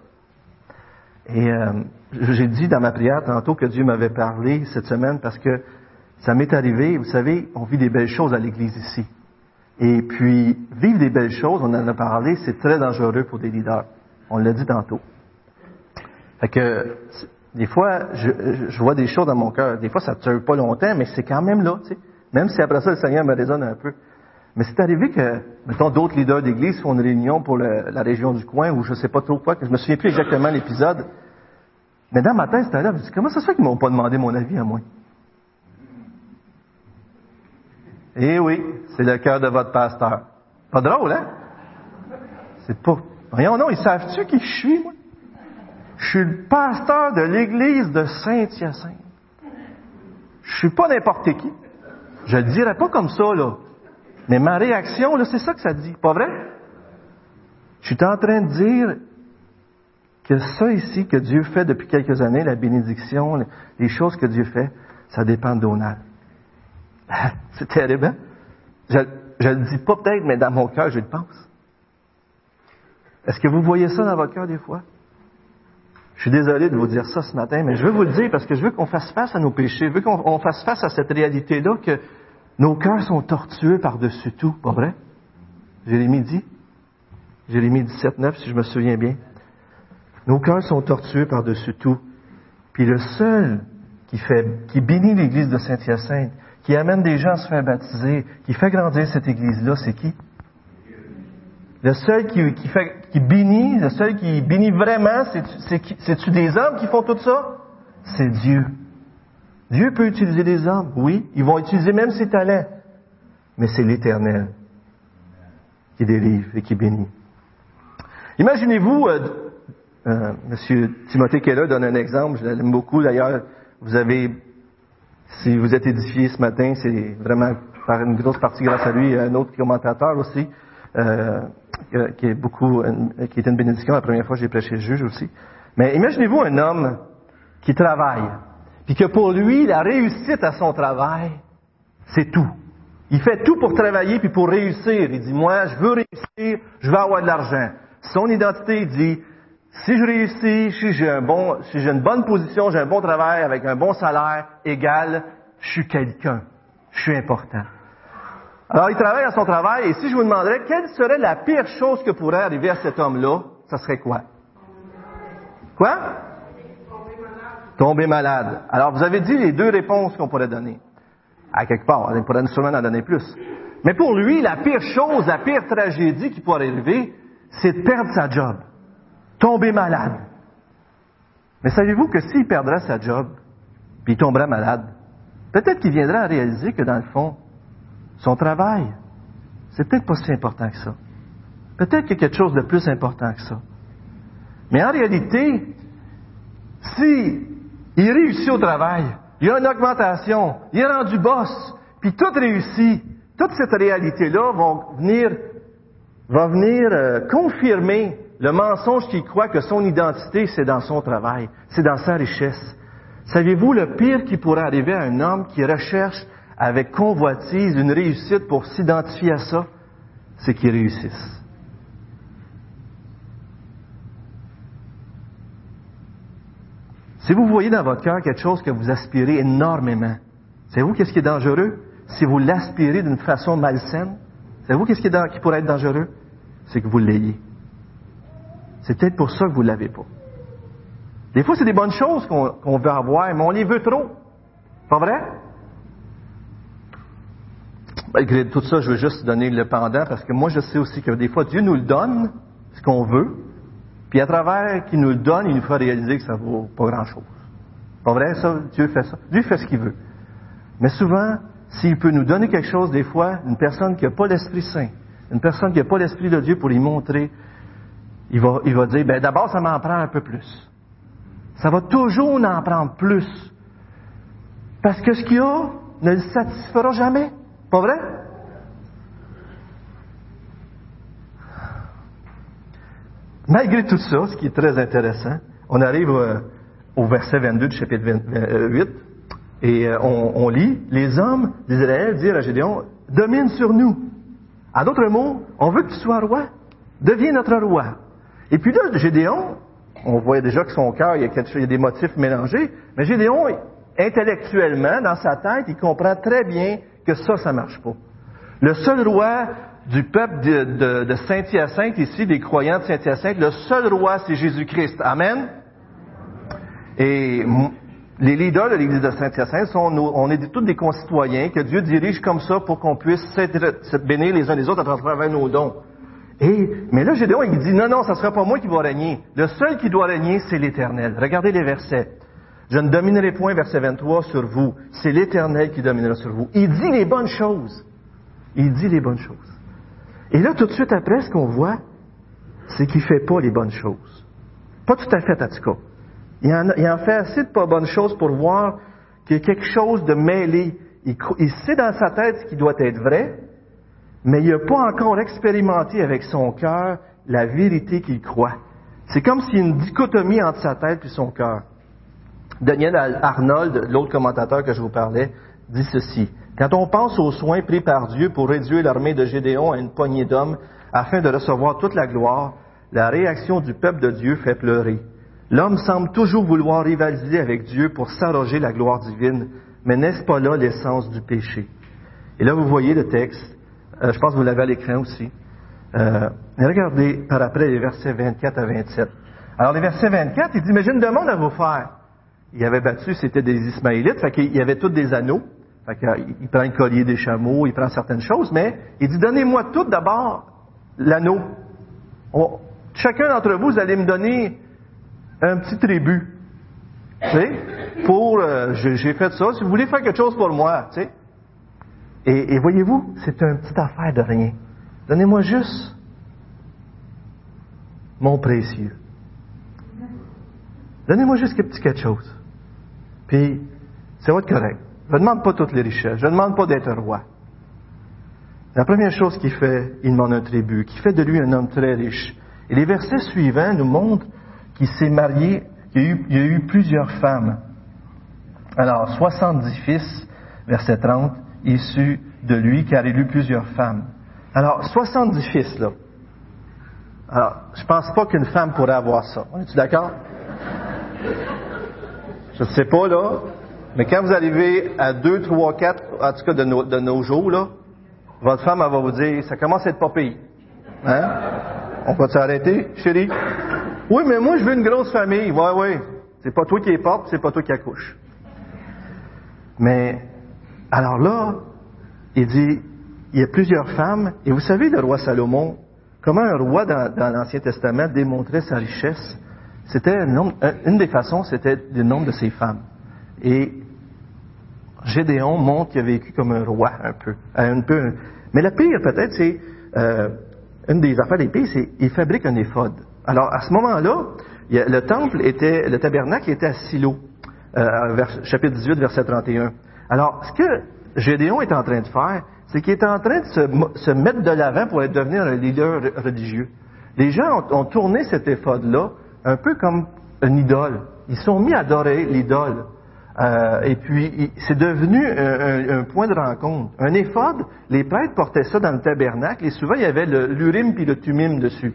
Et euh, j'ai dit dans ma prière tantôt que Dieu m'avait parlé cette semaine parce que ça m'est arrivé, vous savez, on vit des belles choses à l'Église ici. Et puis, vivre des belles choses, on en a parlé, c'est très dangereux pour des leaders. On l'a dit tantôt. Fait que, des fois, je, je, vois des choses dans mon cœur. Des fois, ça ne dure pas longtemps, mais c'est quand même là, tu sais. Même si après ça, le Seigneur me raisonne un peu. Mais c'est arrivé que, mettons, d'autres leaders d'église font une réunion pour la région du coin, ou je sais pas trop quoi, que je me souviens plus exactement l'épisode. Mais dans ma tête, c'était là, je me dis, comment ça se fait qu'ils m'ont pas demandé mon avis à moi? Eh oui, c'est le cœur de votre pasteur. Pas drôle, hein? C'est pas... Voyons, non, ils savent-tu qui je suis, moi? Je suis le pasteur de l'église de Saint-Hyacinthe. Je suis pas n'importe qui. Je le dirais pas comme ça, là. Mais ma réaction, là, c'est ça que ça dit. Pas vrai? Je suis en train de dire que ça ici que Dieu fait depuis quelques années, la bénédiction, les- choses que Dieu fait, ça dépend de Donald. [LAUGHS] c'est terrible, hein? Je, je le dis pas peut-être, mais dans mon cœur, je le pense. Est-ce que vous voyez ça dans votre cœur des fois? Je suis désolé de vous dire ça ce matin, mais je veux vous le dire parce que je veux qu'on fasse face à nos péchés, je veux qu'on on fasse face à cette réalité-là que nos cœurs sont tortueux par-dessus tout, pas vrai? Jérémie dit, Jérémie 17, 9, si je me souviens bien. Nos cœurs sont tortueux par-dessus tout. Puis le seul qui fait, qui bénit l'église de Saint-Hyacinthe, qui amène des gens à se faire baptiser, qui fait grandir cette église-là, c'est qui? Le seul qui, bénit, le seul qui bénit vraiment, c'est-tu des hommes qui font tout ça? C'est Dieu. Dieu peut utiliser des hommes, oui. Ils vont utiliser même ses talents. Mais c'est l'Éternel qui délivre et qui bénit. Imaginez-vous, euh, euh, Monsieur Timothée Keller donne un exemple, je l'aime beaucoup d'ailleurs. Vous avez, si vous êtes édifié ce matin, c'est vraiment par une grosse partie grâce à lui, un autre commentateur aussi, euh, qui- est beaucoup, euh, qui est une bénédiction. La première fois, j'ai prêché le juge aussi. Mais imaginez-vous un homme qui travaille, puis que pour lui, la réussite à son travail, c'est tout. Il fait tout pour travailler puis pour réussir. Il dit, moi, je veux réussir, je veux avoir de l'argent. Son identité, il dit, si je réussis, si j'ai un bon, si j'ai une bonne position, j'ai un bon travail avec un bon salaire égal, je suis quelqu'un. Je suis important. Alors, il travaille à son travail, et si je vous demanderais quelle serait la pire chose que pourrait arriver à cet homme-là, ça serait quoi? Quoi? Tomber malade. Alors, vous avez dit les deux réponses qu'on pourrait donner. À quelque part, on pourrait sûrement en donner plus. Mais pour lui, la pire chose, la pire tragédie qui pourrait arriver, c'est de perdre sa job. Tomber malade. Mais savez-vous que s'il perdrait sa job, puis il tomberait malade, peut-être qu'il viendrait à réaliser que dans le fond, son travail, c'est peut-être pas si important que ça. Peut-être qu'il y a quelque chose de plus important que ça. Mais en réalité, si il réussit au travail, il y a une augmentation, il est rendu boss, puis tout réussit, toute cette réalité-là va venir, venir euh, confirmer le mensonge qu'il croit que son identité, c'est dans son travail, c'est dans sa richesse. Saviez-vous le pire qui pourrait arriver à un homme qui recherche avec convoitise une réussite pour s'identifier à ça? C'est qu'il réussisse. Si vous voyez dans votre cœur quelque chose que vous aspirez énormément, savez-vous qu'est-ce qui est dangereux? Si vous l'aspirez d'une façon malsaine, savez-vous qu'est-ce qui, qui pourrait être dangereux? C'est que vous l'ayez. C'est peut-être pour ça que vous ne l'avez pas. Des fois, c'est des bonnes choses qu'on veut avoir, mais on les veut trop. Pas vrai? Malgré tout ça, je veux juste donner le pendant parce que moi, je sais aussi que des fois, Dieu nous le donne, ce qu'on veut, puis à travers qu'il nous le donne, il nous fait réaliser que ça vaut pas grand-chose. Pas vrai, ça? Dieu fait ça. Dieu fait ce qu'il veut. Mais souvent, s'il peut nous donner quelque chose, des fois, une personne qui n'a pas l'Esprit Saint, une personne qui n'a pas l'Esprit de Dieu pour y montrer, il va, il va dire, ben d'abord, ça m'en prend un peu plus. Ça va toujours en prendre plus. Parce que ce qu'il a ne le satisfera jamais. Pas vrai? Malgré tout ça, ce qui est très intéressant, on arrive euh, au verset 22 du chapitre 28 et euh, on, lit, les hommes d'Israël dirent à Gédéon, domine sur nous. En d'autres mots, on veut que tu sois roi. Deviens notre roi. Et puis là, Gédéon, on voit déjà que son cœur, il y a des motifs mélangés, mais Gédéon, intellectuellement, dans sa tête, il comprend très bien que ça, ça marche pas. Le seul roi du peuple de, Saint-Hyacinthe, ici, des croyants de Saint-Hyacinthe, le seul roi, c'est Jésus-Christ. Amen. Et les leaders de l'Église de Saint-Hyacinthe sont on est tous des concitoyens que Dieu dirige comme ça pour qu'on puisse se bénir les uns les autres à travers nos dons. Et, mais là, Gédéon, il dit, non, non, ça ne sera pas moi qui va régner. Le seul qui doit régner, c'est l'Éternel. Regardez les versets. Je ne dominerai point, verset 23, sur vous. C'est l'Éternel qui dominera sur vous. Il dit les bonnes choses. Il dit les bonnes choses. Et là, tout de suite après, ce qu'on voit, c'est qu'il ne fait pas les bonnes choses. Pas tout à fait, en tout cas. Il en, fait assez de bonnes choses pour voir qu'il y a quelque chose de mêlé. Il, il sait dans sa tête ce qui doit être vrai, mais il n'a pas encore expérimenté avec son cœur la vérité qu'il croit. C'est comme s'il y a une dichotomie entre sa tête et son cœur. Daniel Arnold, l'autre commentateur que je vous parlais, dit ceci. Quand on pense aux soins pris par Dieu pour réduire l'armée de Gédéon à une poignée d'hommes afin de recevoir toute la gloire, la réaction du peuple de Dieu fait pleurer. L'homme semble toujours vouloir rivaliser avec Dieu pour s'arroger la gloire divine, mais n'est-ce pas là l'essence du péché? Et là, vous voyez le texte. Euh, je pense que vous l'avez à l'écran aussi. Euh, regardez par après les versets 24 à 27. Alors, les versets 24, il dit, mais j'ai une demande à vous faire. Il avait battu, c'était des Ismaélites, fait qu'il y avait tous des anneaux. Fait qu'il prend le collier des chameaux, il prend certaines choses, mais il dit, donnez-moi tout d'abord l'anneau. chacun d'entre vous, vous allez me donner un petit tribut. Pour, euh, j'ai fait ça, si vous voulez faire quelque chose pour moi, tu sais. Et, voyez-vous, c'est une petite affaire de rien. Donnez-moi juste mon précieux. Donnez-moi juste quelque petit quelque chose. Puis, ça va être correct. Je ne demande pas toutes les richesses. Je ne demande pas d'être roi. La première chose qu'il fait, il demande un tribut, qui fait de lui un homme très riche. Et les versets suivants nous montrent qu'il s'est marié, qu'il y, a il y a eu plusieurs femmes. Alors, 70 fils, verset 30, issus de lui, car il eut plusieurs femmes. Alors, 70 fils, là. Alors, je pense pas qu'une femme pourrait avoir ça. On est-tu d'accord? Je ne sais pas, là. Mais quand vous arrivez à 2, 3, 4, en tout cas de nos, jours, là, votre femme, elle va vous dire, ça commence à être pas pire. Hein? On peut s'arrêter, chérie? Oui, mais moi, je veux une grosse famille. Oui, oui. C'est pas toi qui es porte, c'est pas toi qui accouche. Mais alors là, il dit, il y a plusieurs femmes, et vous savez, le roi Salomon, comment un roi dans, l'Ancien Testament démontrait sa richesse, c'était une des façons, c'était le nombre de ses femmes. Et Gédéon montre qu'il a vécu comme un roi un peu, un peu. Mais le pire peut-être, c'est euh, une des affaires des pires, c'est qu'il fabrique un éphode. Alors à ce moment-là, le temple était, le tabernacle était à Silo, euh, chapitre 18, verset 31. Alors, ce que Gédéon est en train de faire, c'est qu'il est en train de se, mettre de l'avant pour devenir un leader religieux. Les gens ont, tourné cet éphode-là un peu comme une idole. Ils sont mis à adorer l'idole. Euh, et puis, c'est devenu un, point de rencontre. Un éphode, les prêtres portaient ça dans le tabernacle, et souvent, il y avait l'urim puis le tumim dessus.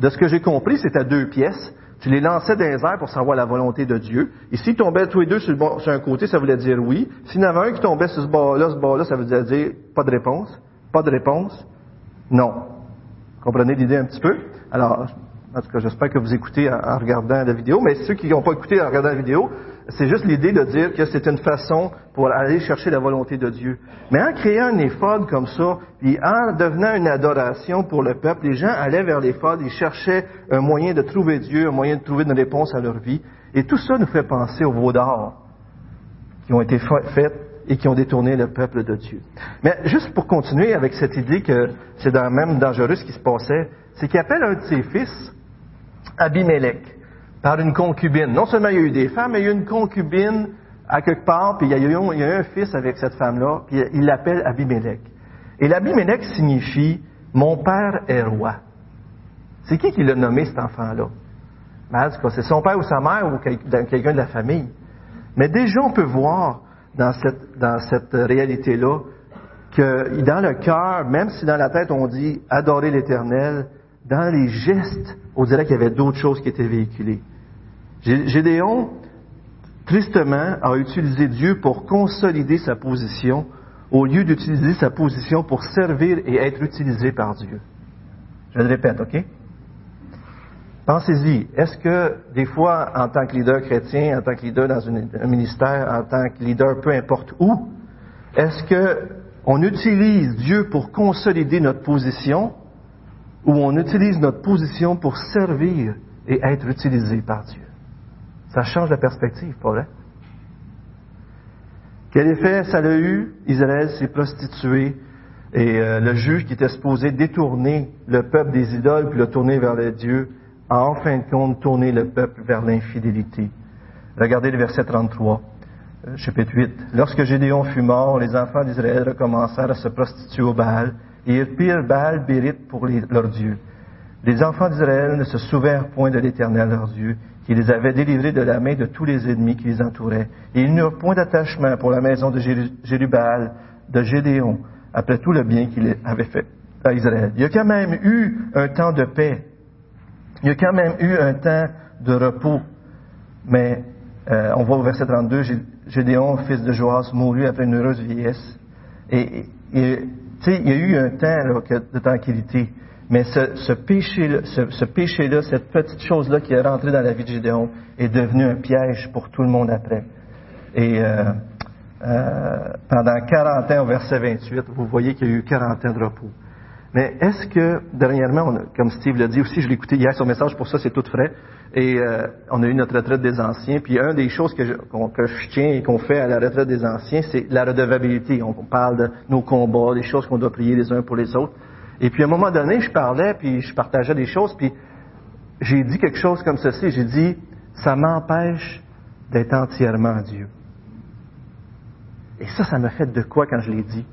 De ce que j'ai compris, c'est à deux pièces. Tu les lançais dans les airs pour savoir la volonté de Dieu. Et s'ils tombaient tous les deux sur, un côté, ça voulait dire oui. S'il y en avait un qui tombait sur ce bord-là, ce bord-là, ça voulait dire pas de réponse. Pas de réponse. Non. Comprenez l'idée un petit peu? Alors, en tout cas, j'espère que vous écoutez en, regardant la vidéo, mais ceux qui n'ont pas écouté en regardant la vidéo, c'est juste l'idée de dire que c'est une façon pour aller chercher la volonté de Dieu. Mais en créant un éphode comme ça, puis en devenant une adoration pour le peuple, les gens allaient vers l'éphode, ils cherchaient un moyen de trouver Dieu, un moyen de trouver une réponse à leur vie. Et tout ça nous fait penser aux veaux d'or qui ont été faits et qui ont détourné le peuple de Dieu. Mais juste pour continuer avec cette idée que c'est même dangereux ce qui se passait, c'est qu'il appelle un de ses fils, Abimelech par une concubine. Non seulement il y a eu des femmes, mais il y a eu une concubine à quelque part, puis il y a eu, un fils avec cette femme-là, puis il l'appelle Abimelech. Et l'Abimelech signifie mon père est roi. C'est qui qui l'a nommé cet enfant-là? Ben, c'est son père ou sa mère ou quelqu'un de la famille. Mais déjà, on peut voir dans cette, dans cette réalité-là que dans le cœur, même si dans la tête on dit adorer l'Éternel, dans les gestes, on dirait qu'il y avait d'autres choses qui étaient véhiculées. Gédéon, tristement, a utilisé Dieu pour consolider sa position au lieu d'utiliser sa position pour servir et être utilisé par Dieu. Je le répète, OK? Pensez-y, est-ce que des fois, en tant que leader chrétien, en tant que leader dans un ministère, en tant que leader peu importe où, est-ce que on utilise Dieu pour consolider notre position ou on utilise notre position pour servir et être utilisé par Dieu? Ça change la perspective, pas vrai? Quel effet ça a eu? Israël s'est prostitué et euh, le juge qui était supposé détourner le peuple des idoles puis le tourner vers les dieux a en fin de compte tourné le peuple vers l'infidélité. Regardez le verset 33, euh, chapitre 8. Lorsque Gédéon fut mort, les enfants d'Israël recommencèrent à se prostituer au Baal et ils pirent Baal Bérite pour leur Dieu. Les enfants d'Israël ne se souvinrent point de l'Éternel leur Dieu, qui les avait délivrés de la main de tous les ennemis qui les entouraient. Et ils n'eurent point d'attachement pour la maison de Jérubal, de Gédéon, après tout le bien qu'il avait fait à Israël. Il y a quand même eu un temps de paix il y a quand même eu un temps de repos, mais euh, on voit au verset 32, Gédéon, fils de Joas, mourut après une heureuse vieillesse. Et, et tu sais, il y a eu un temps de tranquillité, mais ce, ce péché-là, ce, péché-là, cette petite chose-là qui est rentrée dans la vie de Gédéon, est devenu un piège pour tout le monde après. Et euh, euh, pendant 40 ans, au verset 28, vous voyez qu'il y a eu 40 ans de repos. Mais est-ce que, dernièrement, comme Steve l'a dit aussi, je l'ai écouté hier son message, pour ça c'est tout frais, et euh, on a eu notre retraite des anciens, puis une des choses que je, que je tiens et qu'on fait à la retraite des anciens, c'est la redevabilité. On parle de nos combats, des choses qu'on doit prier les uns pour les autres. Et puis à un moment donné, je parlais, puis je partageais des choses, puis j'ai dit quelque chose comme ceci, j'ai dit, ça m'empêche d'être entièrement Dieu. Et ça, ça m'a fait de quoi quand je l'ai dit?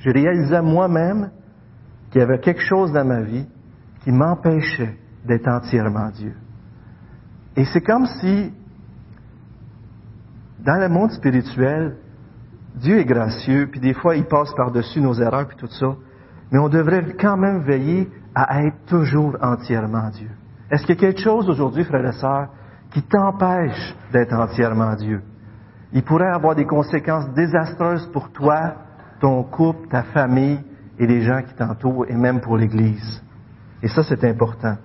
Je réalisais moi-même qu'il y avait quelque chose dans ma vie qui m'empêchait d'être entièrement Dieu. Et c'est comme si, dans le monde spirituel, Dieu est gracieux, puis des fois il passe par-dessus nos erreurs, puis tout ça, mais on devrait quand même veiller à être toujours entièrement Dieu. Est-ce qu'il y a quelque chose aujourd'hui, frères et sœurs, qui t'empêche d'être entièrement Dieu? Il pourrait avoir des conséquences désastreuses pour toi, ton couple, ta famille, et les gens qui t'entourent, et même pour l'Église. Et ça, c'est important.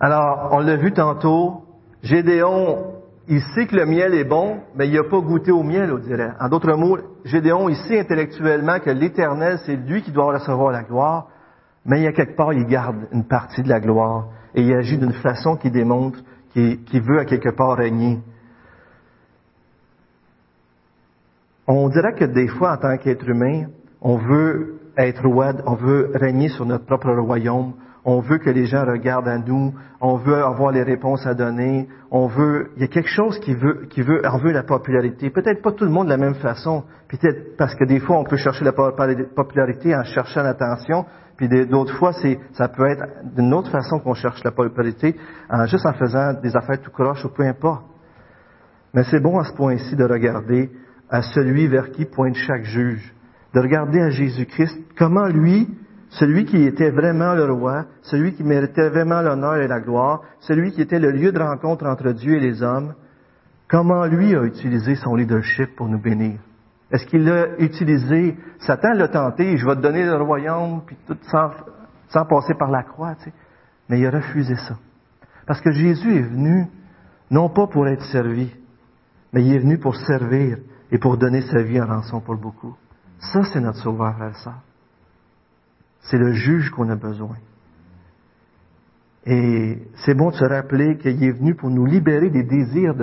Alors, on l'a vu tantôt, Gédéon, il sait que le miel est bon, mais il n'a pas goûté au miel, on dirait. En d'autres mots, Gédéon, il sait intellectuellement que l'Éternel, c'est lui qui doit recevoir la gloire, mais il y a quelque part, il garde une partie de la gloire, et il agit d'une façon qui démontre qu'il veut à quelque part régner. On dirait que des fois, en tant qu'être humain, on veut être roi, on veut régner sur notre propre royaume, on veut que les gens regardent à nous, on veut avoir les réponses à donner, on veut, il y a quelque chose qui veut, qui veut, veut la popularité. Peut-être pas tout le monde de la même façon, peut-être parce que des fois on peut chercher la popularité en cherchant l'attention, puis d'autres fois c'est, ça peut être d'une autre façon qu'on cherche la popularité, en, juste en faisant des affaires tout croche ou peu importe. Mais c'est bon à ce point-ci de regarder à celui vers qui pointe chaque juge, de regarder à Jésus-Christ, comment lui, celui qui était vraiment le roi, celui qui méritait vraiment l'honneur et la gloire, celui qui était le lieu de rencontre entre Dieu et les hommes, comment lui a utilisé son leadership pour nous bénir? Est-ce qu'il l'a utilisé, Satan l'a tenté, je vais te donner le royaume, puis tout sans, sans passer par la croix, tu sais. Mais il a refusé ça. Parce que Jésus est venu, non pas pour être servi, mais il est venu pour servir et pour donner sa vie en rançon pour beaucoup. Ça, c'est notre sauveur, frère ça. C'est le juge qu'on a besoin. Et c'est bon de se rappeler qu'il est venu pour nous libérer des désirs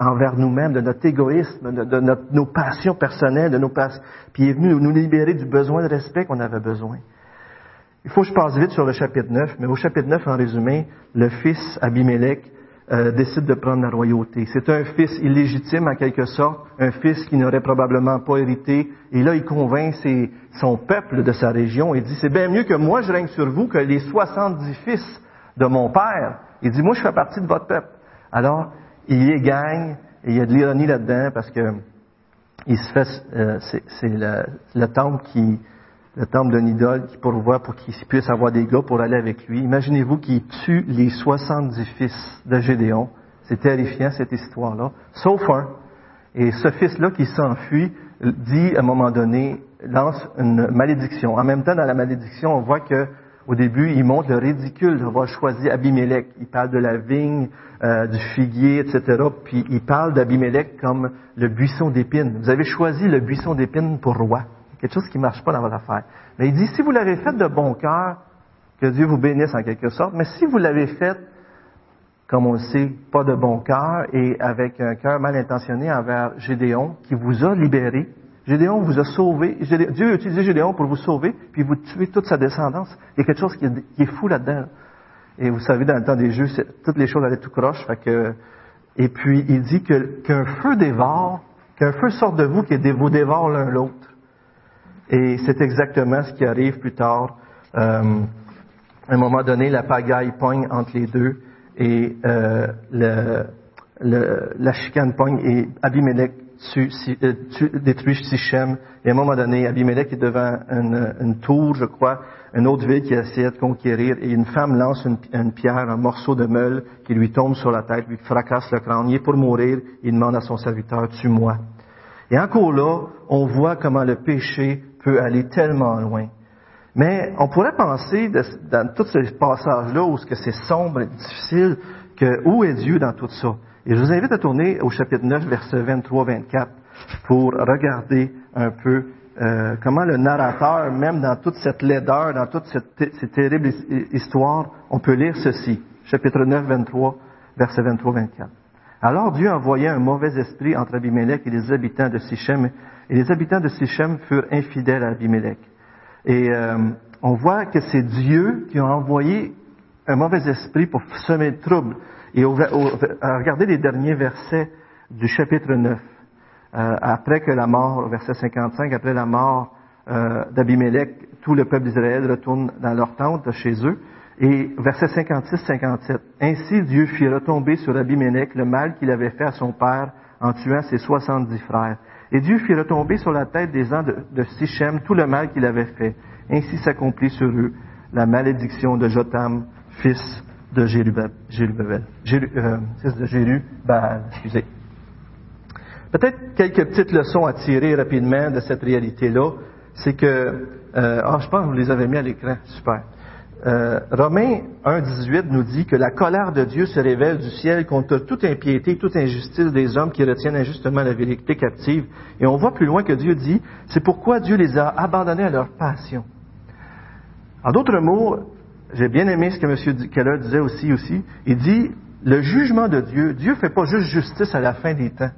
envers nous-mêmes, de notre égoïsme, de, nos passions personnelles, de nos passions. Puis il est venu nous libérer du besoin de respect qu'on avait besoin. Il faut que je passe vite sur le chapitre 9, mais au chapitre 9, en résumé, le fils Abimelech euh, décide de prendre la royauté. C'est un fils illégitime en quelque sorte, un fils qui n'aurait probablement pas hérité. Et là, il convainc son peuple de sa région et dit, c'est bien mieux que moi je règne sur vous que les 70 fils de mon père. Il dit, moi je fais partie de votre peuple. Alors, il y gagne, et il y a de l'ironie là-dedans parce que il se fait, euh, c'est le, le temple qui, le temple d'un idole qui pourvoit pour qu'il puisse avoir des gars pour aller avec lui. Imaginez-vous qu'il tue les 70 fils de Gédéon. C'est terrifiant cette histoire-là. Sauf un. Et ce fils-là qui s'enfuit dit à un moment donné, lance une malédiction. En même temps, dans la malédiction, on voit que au début, il montre le ridicule d'avoir choisi Abimelech. Il parle de la vigne, euh, du figuier, etc. Puis il parle d'Abimelech comme le buisson d'épines. Vous avez choisi le buisson d'épines pour roi. Quelque chose qui ne marche pas dans votre affaire. Mais il dit, si vous l'avez fait de bon cœur, que Dieu vous bénisse en quelque sorte, mais si vous l'avez fait, comme on le sait, pas de bon cœur et avec un cœur mal intentionné envers Gédéon, qui vous a libéré, Gédéon vous a sauvé. Dieu a utilisé Gédéon pour vous sauver, puis vous tuez toute sa descendance. Il y a quelque chose qui est, fou là-dedans. Et vous savez, dans le temps des Jeux, toutes les choses allaient tout croche. Et puis, il dit qu'un feu dévore, qu'un feu sort de vous qui vous dévore l'un l'autre. Et c'est exactement ce qui arrive plus tard. Euh, à un moment donné, la pagaille pogne entre les deux et euh, le, le, la chicane pogne et Abimelech tu, euh, tu, détruis Sichem. Et à un moment donné, Abimelech est devant une, une, tour, je crois, une autre ville qui essaie de conquérir, et une femme lance une, une, pierre, un morceau de meule qui lui tombe sur la tête, lui fracasse le crâne. Il pour mourir, il demande à son serviteur, tue-moi. Et encore là, on voit comment le péché peut aller tellement loin. Mais on pourrait penser, dans tous ces passages-là, où c'est sombre et difficile, que où est Dieu dans tout ça? Et je vous invite à tourner au chapitre 9, versets 23-24, pour regarder un peu euh, comment le narrateur, même dans toute cette laideur, dans toute cette, cette terrible histoire, on peut lire ceci. Chapitre 9, 23, verset 23-24. Alors Dieu envoya un mauvais esprit entre Abimelech et les habitants de Sichem, et les habitants de Sichem furent infidèles à Abimelech. Et euh, on voit que c'est Dieu qui a envoyé un mauvais esprit pour semer le trouble. Et regardez les derniers versets du chapitre 9. Euh, après que la mort, verset 55, après la mort euh, d'Abimelech, tout le peuple d'Israël retourne dans leur tente chez eux. Et verset 56-57, Ainsi Dieu fit retomber sur Abimelech le mal qu'il avait fait à son père en tuant ses soixante-dix frères. Et Dieu fit retomber sur la tête des ans de, Sichem tout le mal qu'il avait fait. Ainsi s'accomplit sur eux la malédiction de Jotam, fils de Jérubal, euh, fils de excusez. Peut-être quelques petites leçons à tirer rapidement de cette réalité-là. C'est que, ah, je pense que vous les avez mis à l'écran, super. Euh, Romains 1.18 nous dit que la colère de Dieu se révèle du ciel contre toute impiété, toute injustice des hommes qui retiennent injustement la vérité captive. Et on voit plus loin que Dieu dit, c'est pourquoi Dieu les a abandonnés à leur passion. En d'autres mots, j'ai bien aimé ce que M. Keller disait aussi, aussi. Il dit, le jugement de Dieu, Dieu fait pas juste justice à la fin des temps.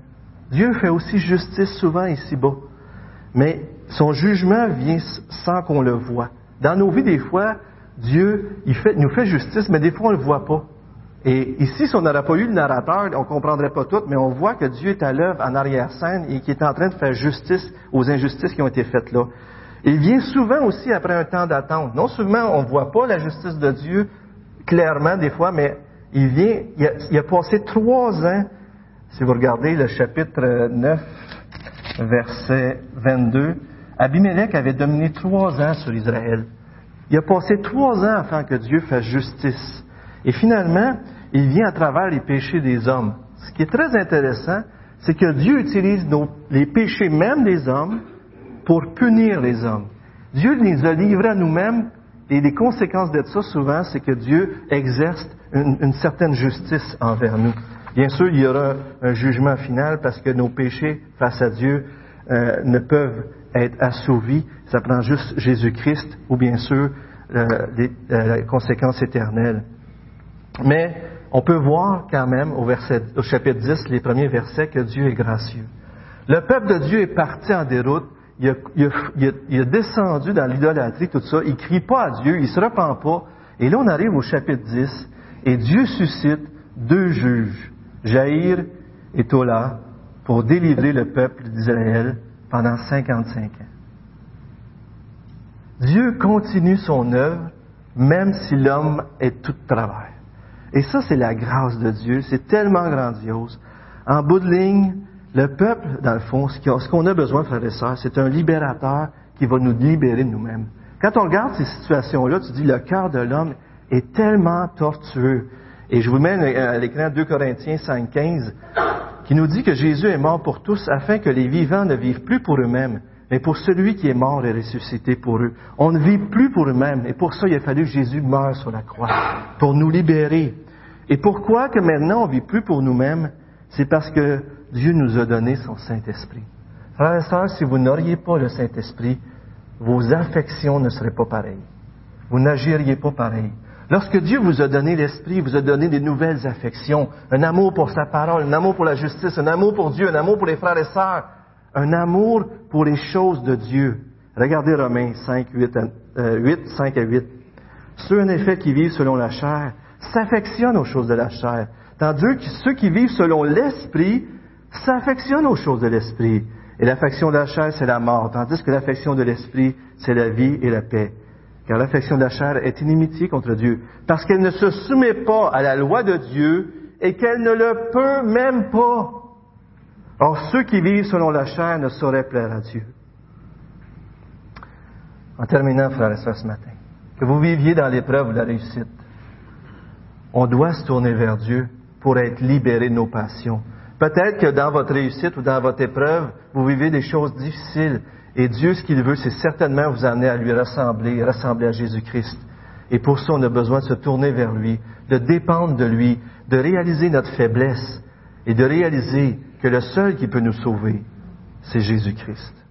Dieu fait aussi justice souvent ici-bas. Mais son jugement vient sans qu'on le voie. Dans nos vies, des fois, Dieu, il nous fait justice, mais des fois, on ne le voit pas. Et ici, si on n'aurait pas eu le narrateur, on ne comprendrait pas tout, mais on voit que Dieu est à l'œuvre en arrière-scène et qu'il est en train de faire justice aux injustices qui ont été faites là. Il vient souvent aussi après un temps d'attente. Non seulement on ne voit pas la justice de Dieu clairement des fois, mais il vient, il a, il a passé trois ans, si vous regardez le chapitre 9, verset 22, Abimelech avait dominé trois ans sur Israël. Il a passé trois ans afin que Dieu fasse justice. Et finalement, il vient à travers les péchés des hommes. Ce qui est très intéressant, c'est que Dieu utilise les péchés même des hommes pour punir les hommes. Dieu les a livrés à nous-mêmes et les conséquences de ça, souvent, c'est que Dieu exerce une, certaine justice envers nous. Bien sûr, il y aura un jugement final parce que nos péchés face à Dieu euh, ne peuvent être assouvis. Ça prend juste Jésus-Christ ou bien sûr euh, les, euh, conséquences éternelles. Mais on peut voir quand même au, chapitre 10, les premiers versets, que Dieu est gracieux. Le peuple de Dieu est parti en déroute. Il a, descendu dans l'idolâtrie, tout ça. Il crie pas à Dieu, il se repent pas. Et là, on arrive au chapitre 10, et Dieu suscite deux juges, Jaïr et Tola, pour délivrer le peuple d'Israël pendant 55 ans. Dieu continue son œuvre, même si l'homme est tout travers. Et ça, c'est la grâce de Dieu. C'est tellement grandiose. En bout de ligne, le peuple, dans le fond, ce qu'on a besoin, frères et sœurs, c'est un libérateur qui va nous libérer de nous-mêmes. Quand on regarde ces situations-là, tu dis, le cœur de l'homme est tellement tortueux. Et je vous mets à l'écran 2 Corinthiens 5.15, qui nous dit que Jésus est mort pour tous afin que les vivants ne vivent plus pour eux-mêmes, mais pour celui qui est mort et ressuscité pour eux. On ne vit plus pour eux-mêmes, et pour ça, il a fallu que Jésus meure sur la croix, pour nous libérer. Et pourquoi que maintenant on ne vit plus pour nous-mêmes? C'est parce que Dieu nous a donné son Saint-Esprit. Frères et sœurs, si vous n'auriez pas le Saint-Esprit, vos affections ne seraient pas pareilles. Vous n'agiriez pas pareil. Lorsque Dieu vous a donné l'Esprit, vous a donné des nouvelles affections, un amour pour sa parole, un amour pour la justice, un amour pour Dieu, un amour pour les frères et sœurs, un amour pour les choses de Dieu. Regardez Romains 5, 8, 8 5 à 8. Ceux en effet qui vivent selon la chair s'affectionnent aux choses de la chair, tandis que ceux qui vivent selon l'Esprit s'affectionnent aux choses de l'Esprit. Et l'affection de la chair, c'est la mort, tandis que l'affection de l'Esprit, c'est la vie et la paix. Car l'affection de la chair est inimitié contre Dieu, parce qu'elle ne se soumet pas à la loi de Dieu et qu'elle ne le peut même pas. Or, ceux qui vivent selon la chair ne sauraient plaire à Dieu. En terminant, frères et sœurs, ce matin, que vous viviez dans l'épreuve ou la réussite, on doit se tourner vers Dieu pour être libéré de nos passions. Peut-être que dans votre réussite ou dans votre épreuve, vous vivez des choses difficiles. Et Dieu, ce qu'il veut, c'est certainement vous amener à lui ressembler, ressembler à Jésus-Christ. Et pour ça, on a besoin de se tourner vers lui, de dépendre de lui, de réaliser notre faiblesse et de réaliser que le seul qui peut nous sauver, c'est Jésus-Christ.